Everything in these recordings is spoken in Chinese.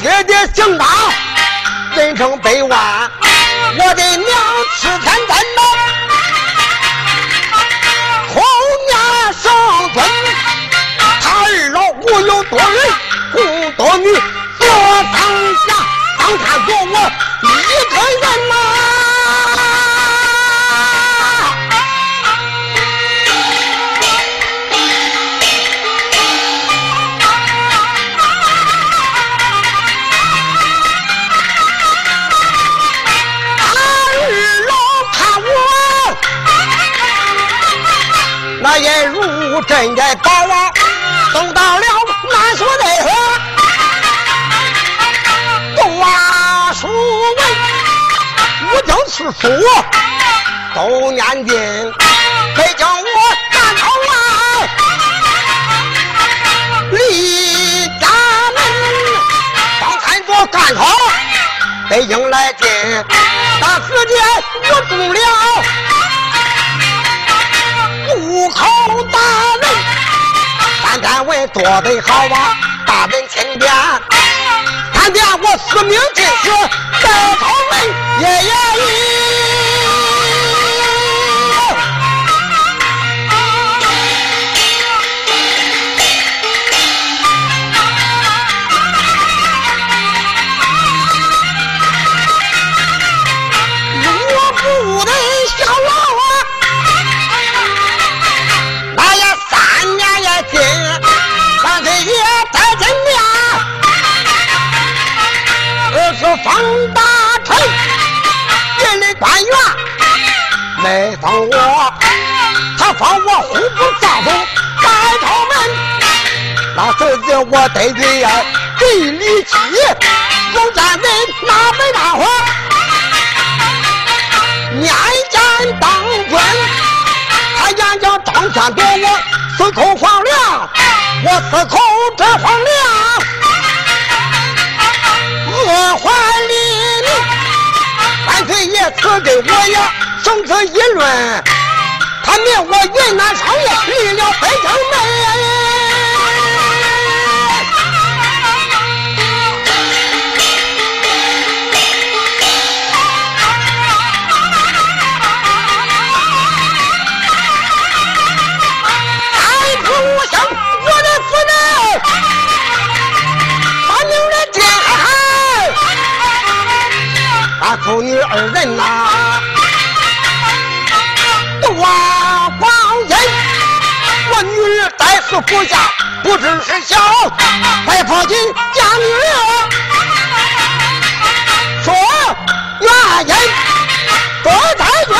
爹爹姓张，人称百万，我的娘吃天如针在刀啊，走到了南所内河。读啊书文，五经四书都念经，北京我赶考啊，离家门方才做赶考，北京来进，大时间我中了户口大人，单单为做得好啊，大人钦点。看见我司命进士在朝门，爷爷没封我，他封我户部尚书在朝门。那这次我得罪呀，地里气，有战人哪没大火？年间当军，他眼叫张三夺我四口皇粮，我四口这皇粮。恶坏里里，万岁爷赐给我呀，生此一论，他命我云南商业离了北京门。太子无相，我的夫人，把命人天海。啊，父女二人呐、多光阴。我女儿在此服下，不知是小，快跑进家女儿。说原因，多在院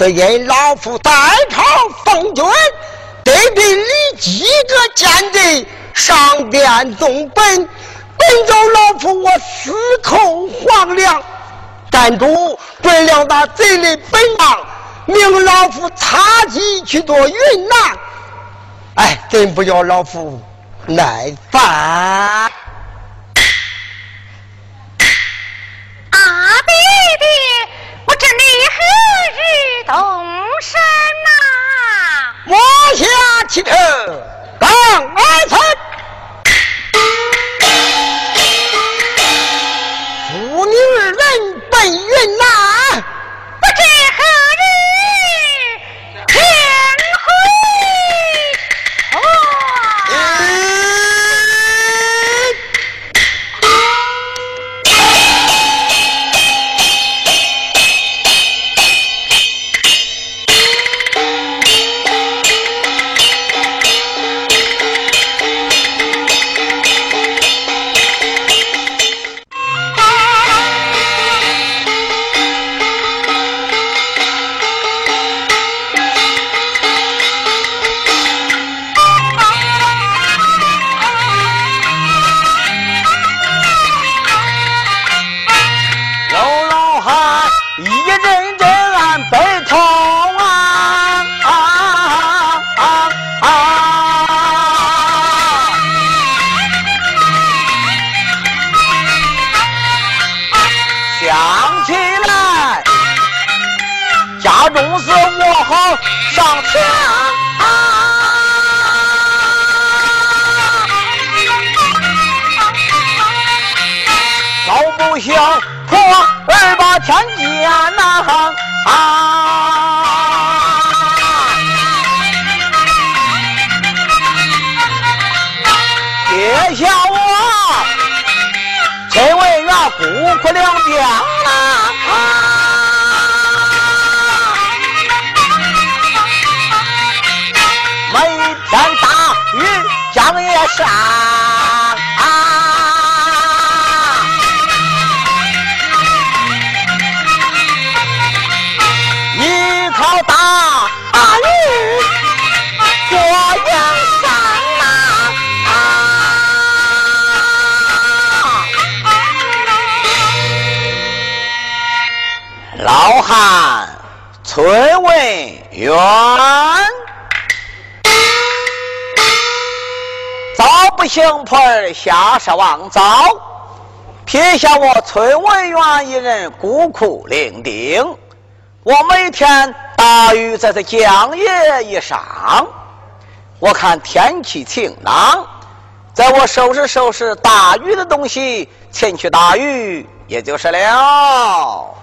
是因老夫代朝奉君，得病你几个奸贼上殿纵本，本着老夫我司空皇粮，站主准了那贼的本王，命老夫插旗去做云南。哎，真不叫老夫耐烦。早不行婆儿下山望早，撇下我崔文元一人孤苦伶仃。我每天大雨在这江野一上，我看天气晴朗，在我收拾收拾打鱼的东西，前去打鱼也就是了。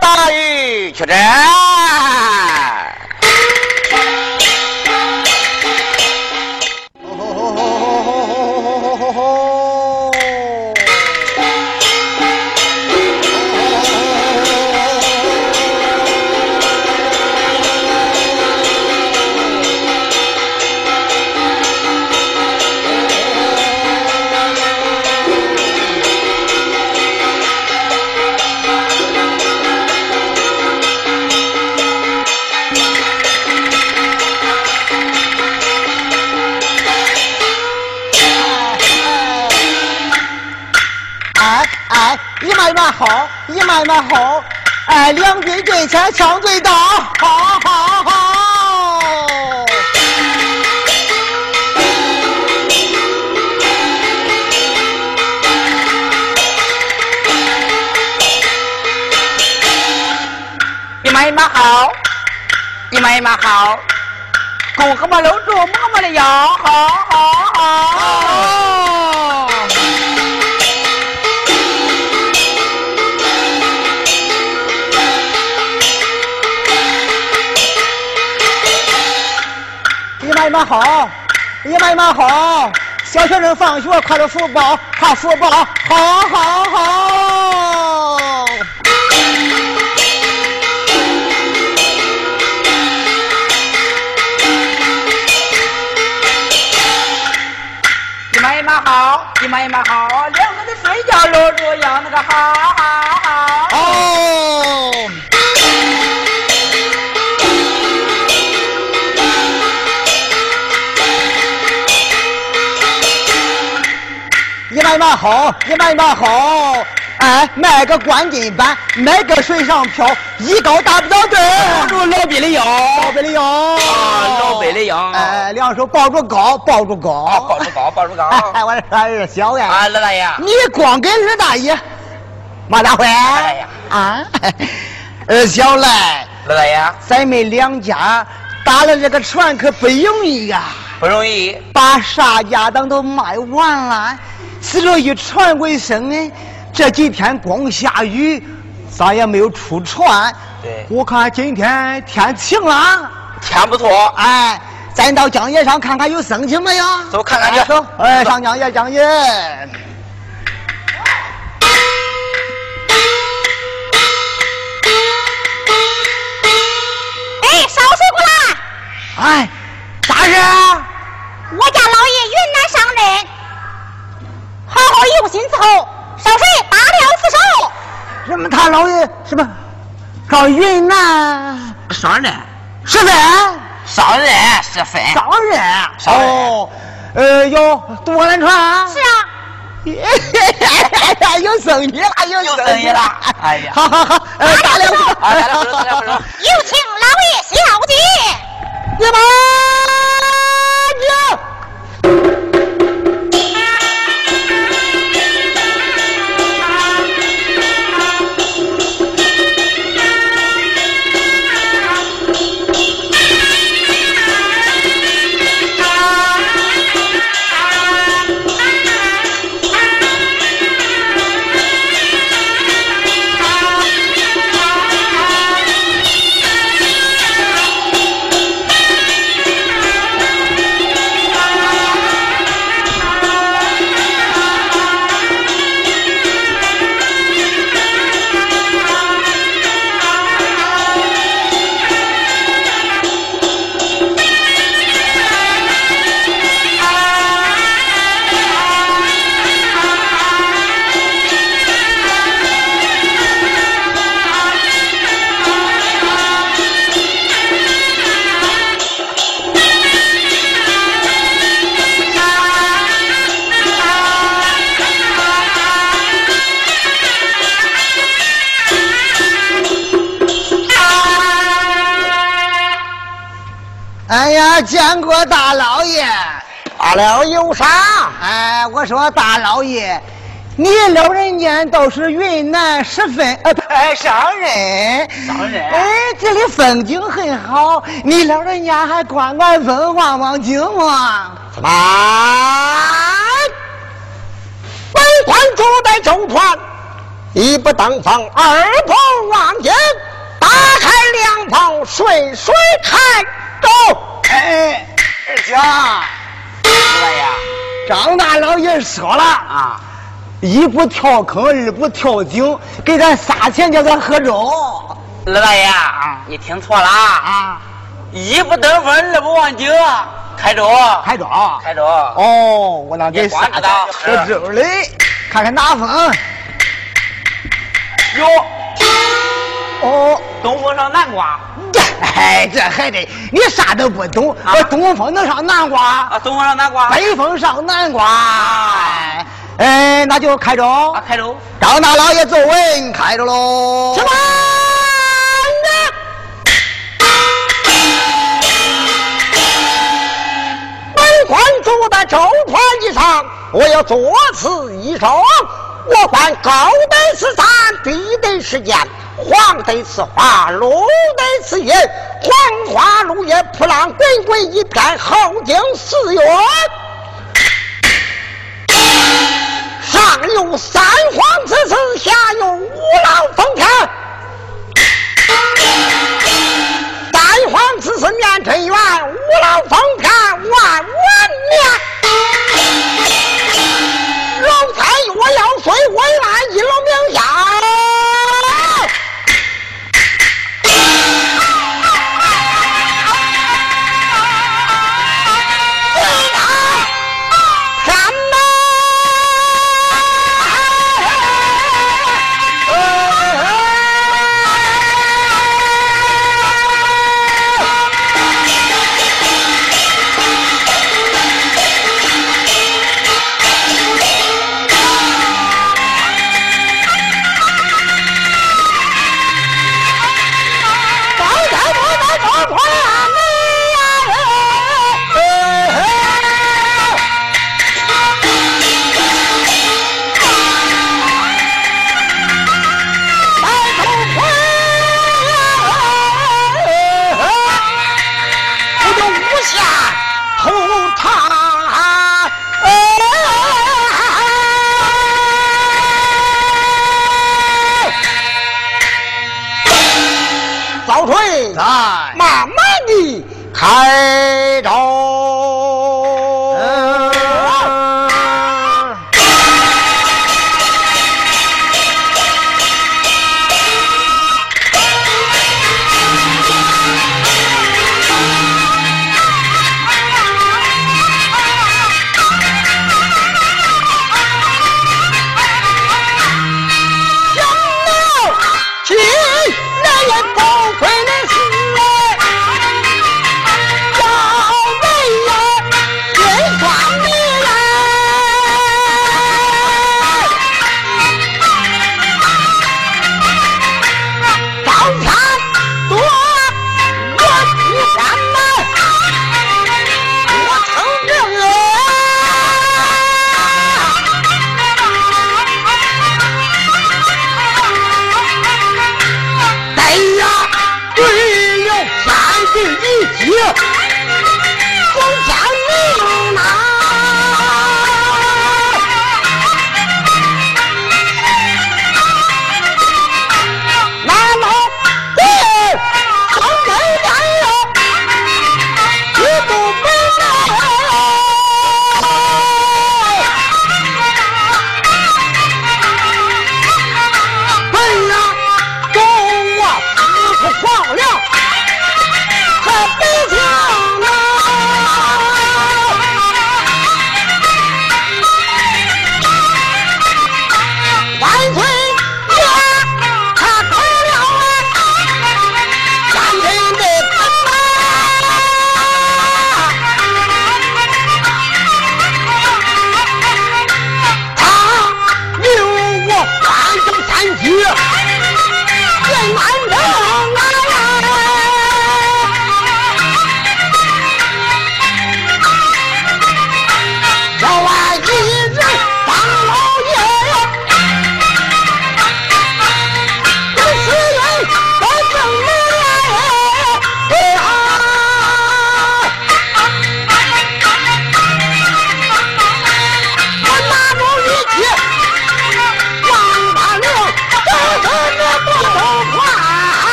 大鱼去着好，一买买好，哎，两军对前，枪对刀，好好好。一马一马好，一马一马好，公河马搂住妈妈的腰，好好好。一马一马好，一马一马好，小学生放学挎着书包，挎书包，好好好。一马一马好，一马一马好，两个人睡觉搂住腰，那个好好。好，一马一马好。哎，买个冠军板，买个水上漂，一高打不到队。抱住老毕的腰，老北的腰。啊，老北的腰。哎，两手抱住高，抱住高。啊，抱住高，抱住高。哎，我这儿小呀。啊，老大爷。你光给二大爷，马大辉。哎呀。啊，二小来。老大爷。咱们两家打了这个船可不容易呀。不容易。把啥家当都卖完了，死了一船为生呢。这几天光下雨，咱也没有出船。对。我看今天天晴了，天不错。哎，咱到江沿上看看有生情没有？走，看看去。走。哎，上江沿，江沿。哎，烧水过来。哎，啥事？我家老爷云南上任，好好有心伺候。烧水打了四手。什么？他老爷什么？上云南上任？十分？上任十分？上任？上任。哦，呃，有多难船？是啊。有生意了，有生意了。哎呀，好好好，呃，打两手，打两手，打两手。有请老爷小姐。你们哎呀，见过大老爷，大老有啥？哎，我说大老爷，你老人家都是云南十分呃，哎上任，上任，哎，这里风景很好，你老人家还观观风，望望景吗？什么？本官住在中川，一不登峰，二不望景，打开两旁，顺水看。走，哎，二姐，老爷，张大老爷说了。啊，一不跳坑，二不跳井，给咱仨钱叫咱喝粥。老大爷，你听错了啊！一不登峰，二不望井，开粥，开粥，开粥。哦，我那给仨知道喝粥嘞，看看哪风。哟，哦，东风上南瓜。哎，这还得你啥都不懂，我东风能上南瓜？啊，东风上南瓜，北风上南瓜。哎，那就开粥。啊，开粥。张大老爷坐稳，开着喽。什么？在周团以上，我要作此一首。我观高得是山，低得是岩，黄得是花，绿得是叶，黄花绿叶铺浪滚滚一片，后经四月。上有三皇之子，下有五老封天。三皇之子面春元，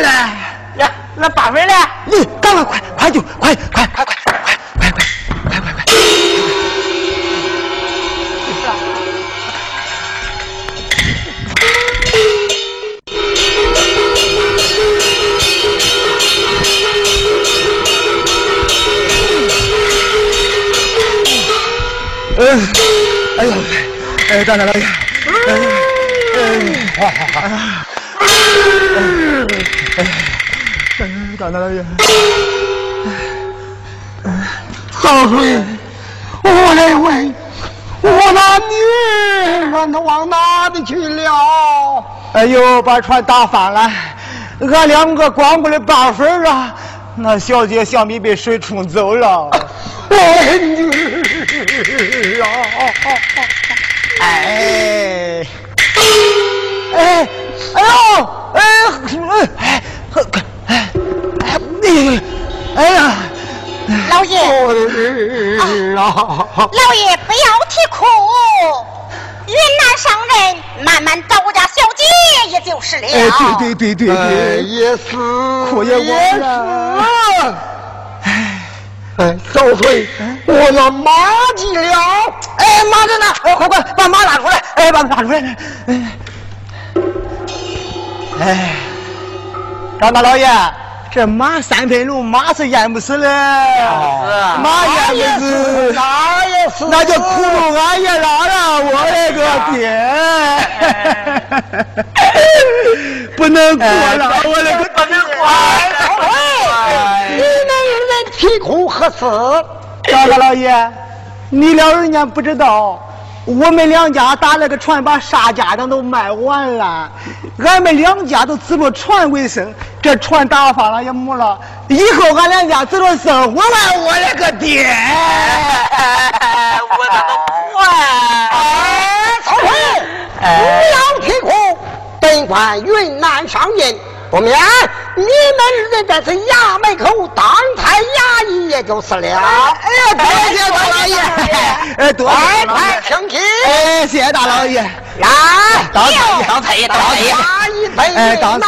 来，呀，那八分嘞？你赶快快快就快快快快快快快快快。快！嗯，哎呦，哎，大大老爷，哎，哎，好好好，哎，大大老爷，老孙，我来问，我那女儿她往哪里去了？哎呦，把船打翻了，俺两个光顾了八分啊，那小姐想必被水冲走了。我女儿啊！哎，哎，哎呦，哎，哎，哎，哎，你，哎呀，老爷，啊！老爷不要啼哭，云南商人慢慢找我家小姐也就是了。哎，对对对对对，也是，哭也也我是。哎，少岁，我那马急了！哎，马着呢！哎，快快把马拉出来！哎，把马拉出来！哎，哎，张大老爷，这马三分路，马是淹不死的，马淹不死，那也是，那就苦了俺爷拉了，我的个爹！不能过了，我的个不能过！少岁，你们人啼哭何事？张大老爷，你老人家不知道，我们两家打了个船，把啥家当都卖完了，俺们两家都指着船为生，这船打翻了也没了，以后俺两家指着生活了？我的个爹！我怎么哭啊？哎，少岁，不要啼哭，本官云南上任。不免你们人这是衙门口当差衙役，也就是了。哎呀，多谢大老爷！哎，多谢老爷请起！哎，谢谢大老爷。来，当差当差爷，当差爷。衙役陪哎当差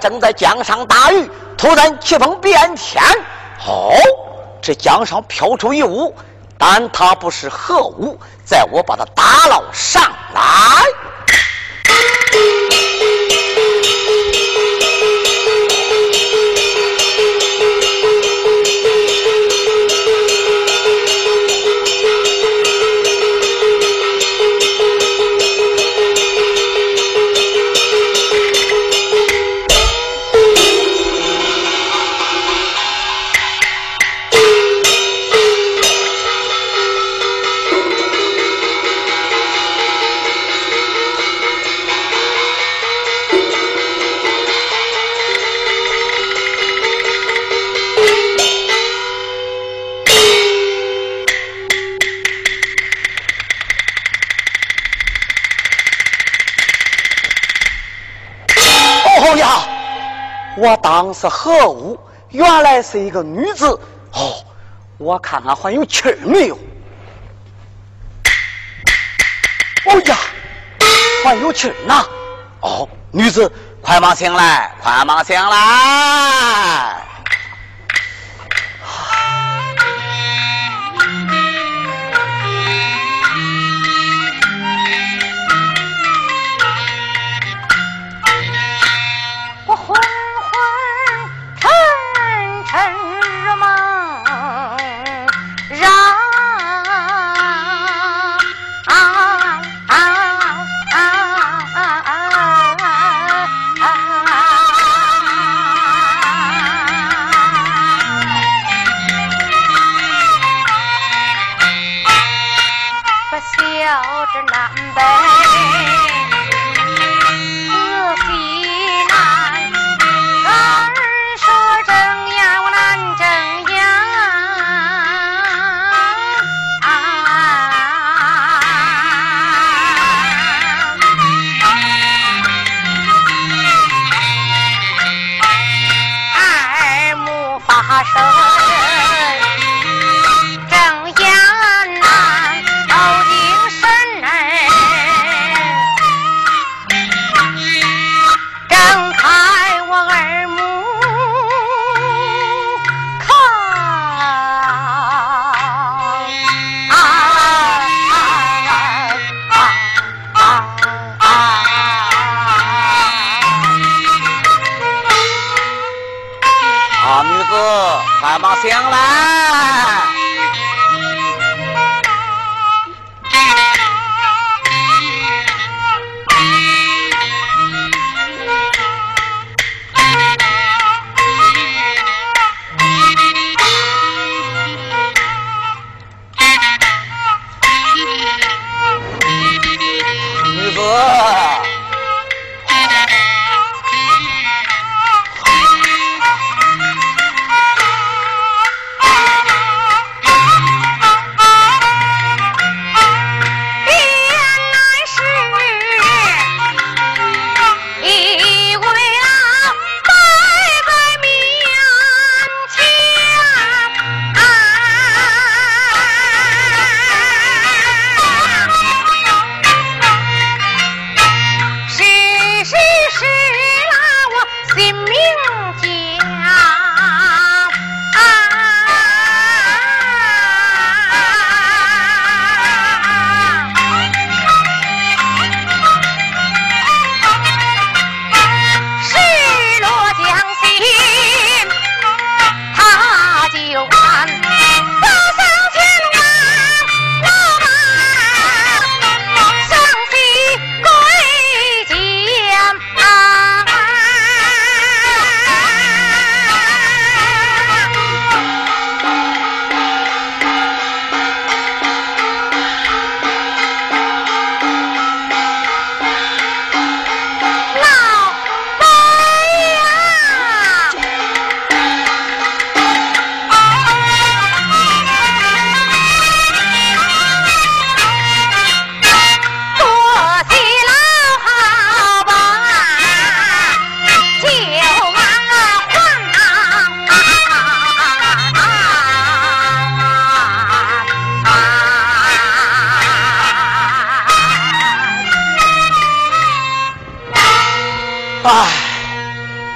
正在江上打鱼，突然起风变天。哦，这江上飘出一物，但它不是何物，在我把它打捞上来。我当是何物？原来是一个女子。哦，我看看还有气儿没有？哎呀，还有气儿呢！哦，女子，快忙醒来，快忙醒来！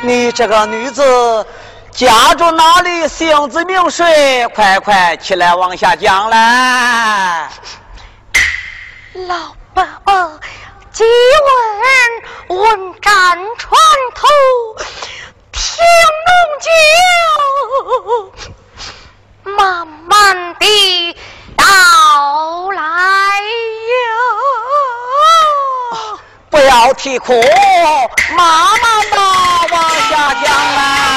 你这个女子家住哪里？姓字名谁？快快起来往下讲来。老伯伯，即问问斩船头，听龙酒，慢慢地道来哟。不要啼哭，慢慢的往下降啊。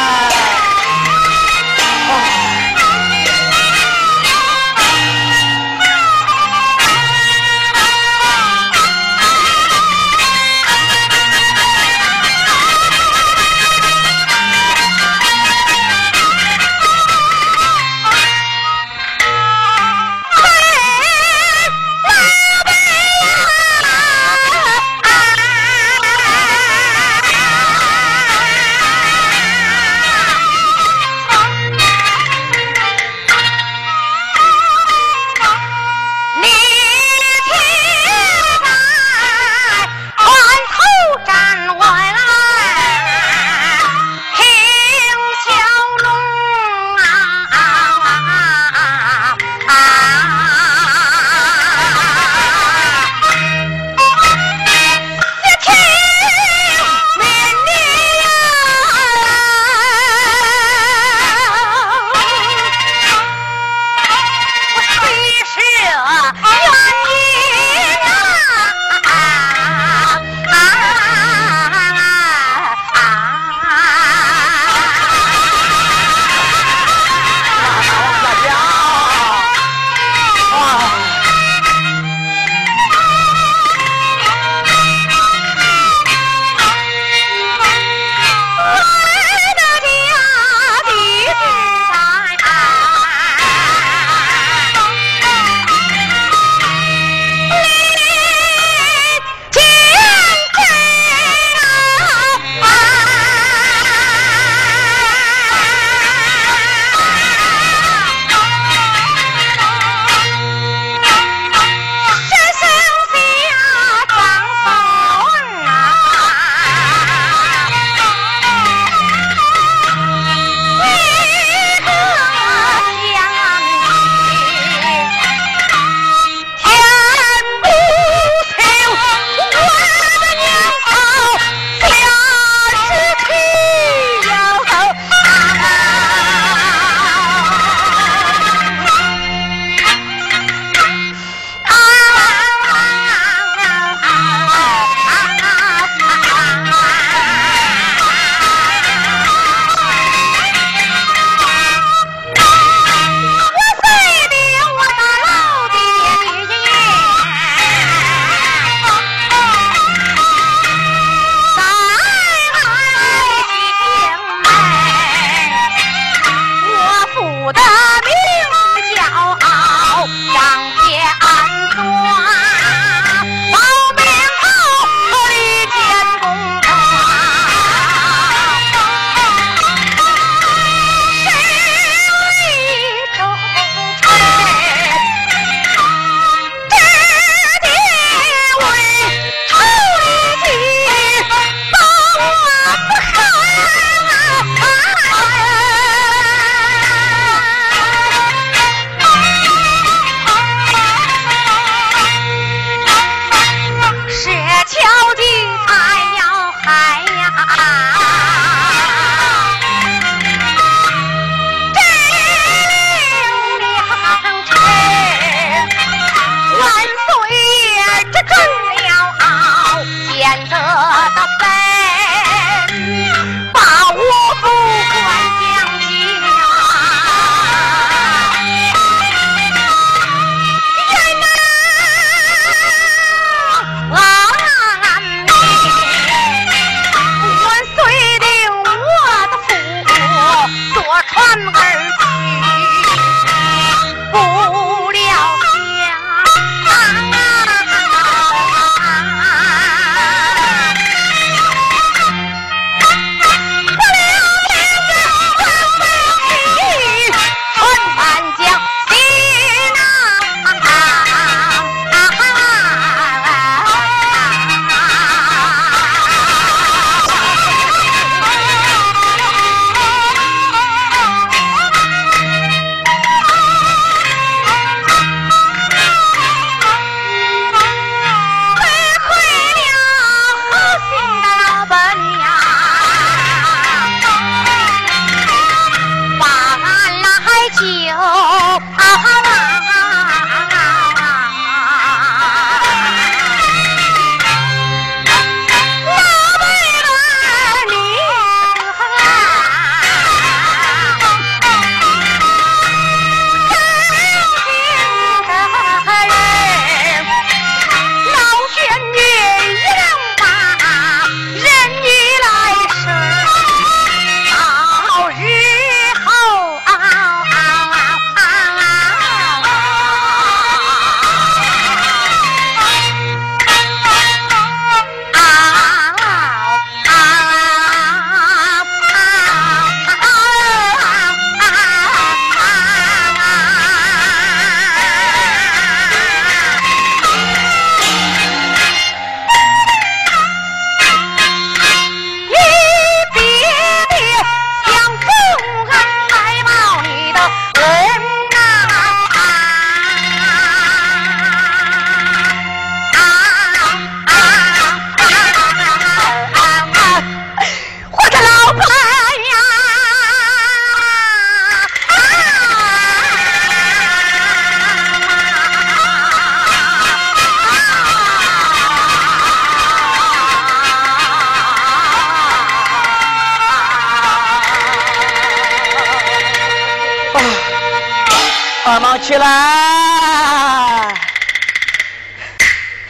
快忙起来！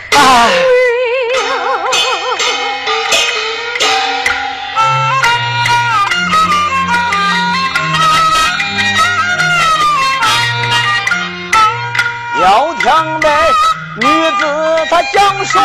哎。要听那女子她讲说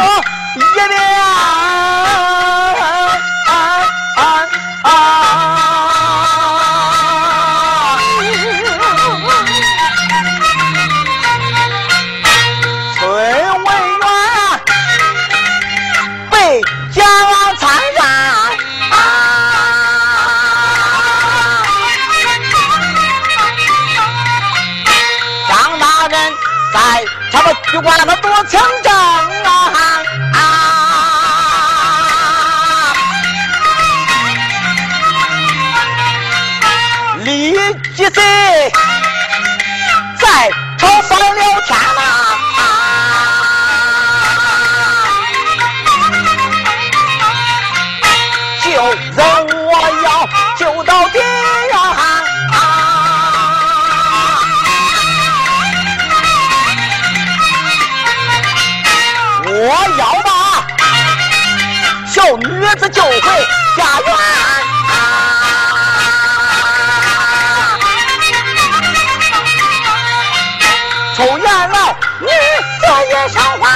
从原来女子也上花，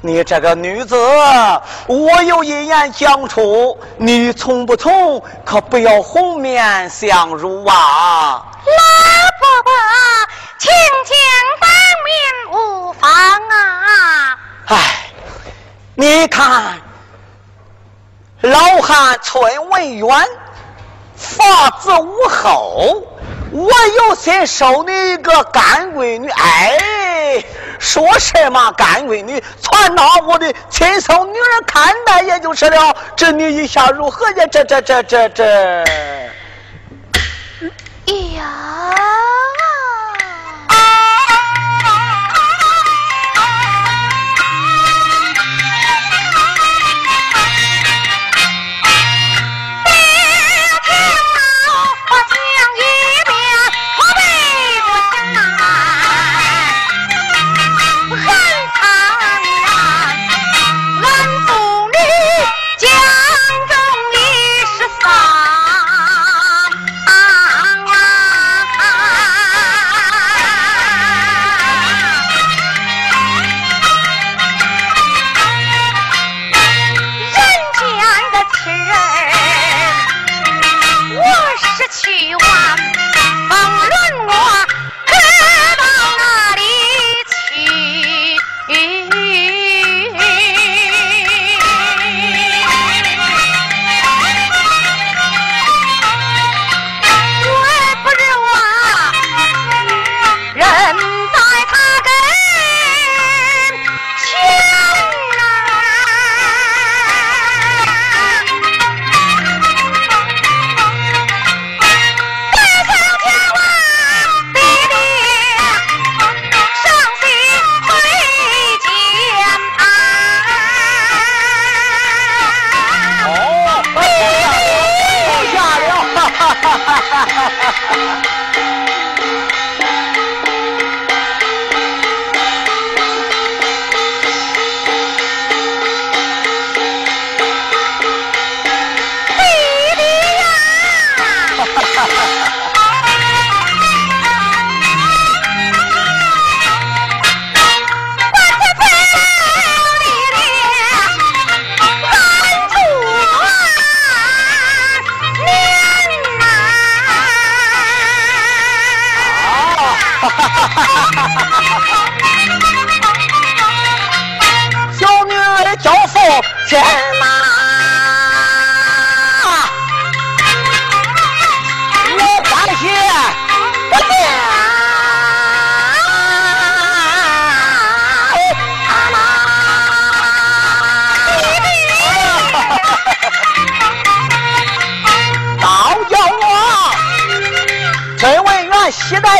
你这个女子，我有一言讲出，你从不从，可不要红面相辱啊！老伯伯，请讲当面无妨啊！哎，你看，老汉村文远，法子无后，我有心收你一个干闺女，哎。说什么干闺女，全当我的亲生女儿看待也就是了。这你一下如何呀？这这这这这。哎呀！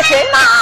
谁吗？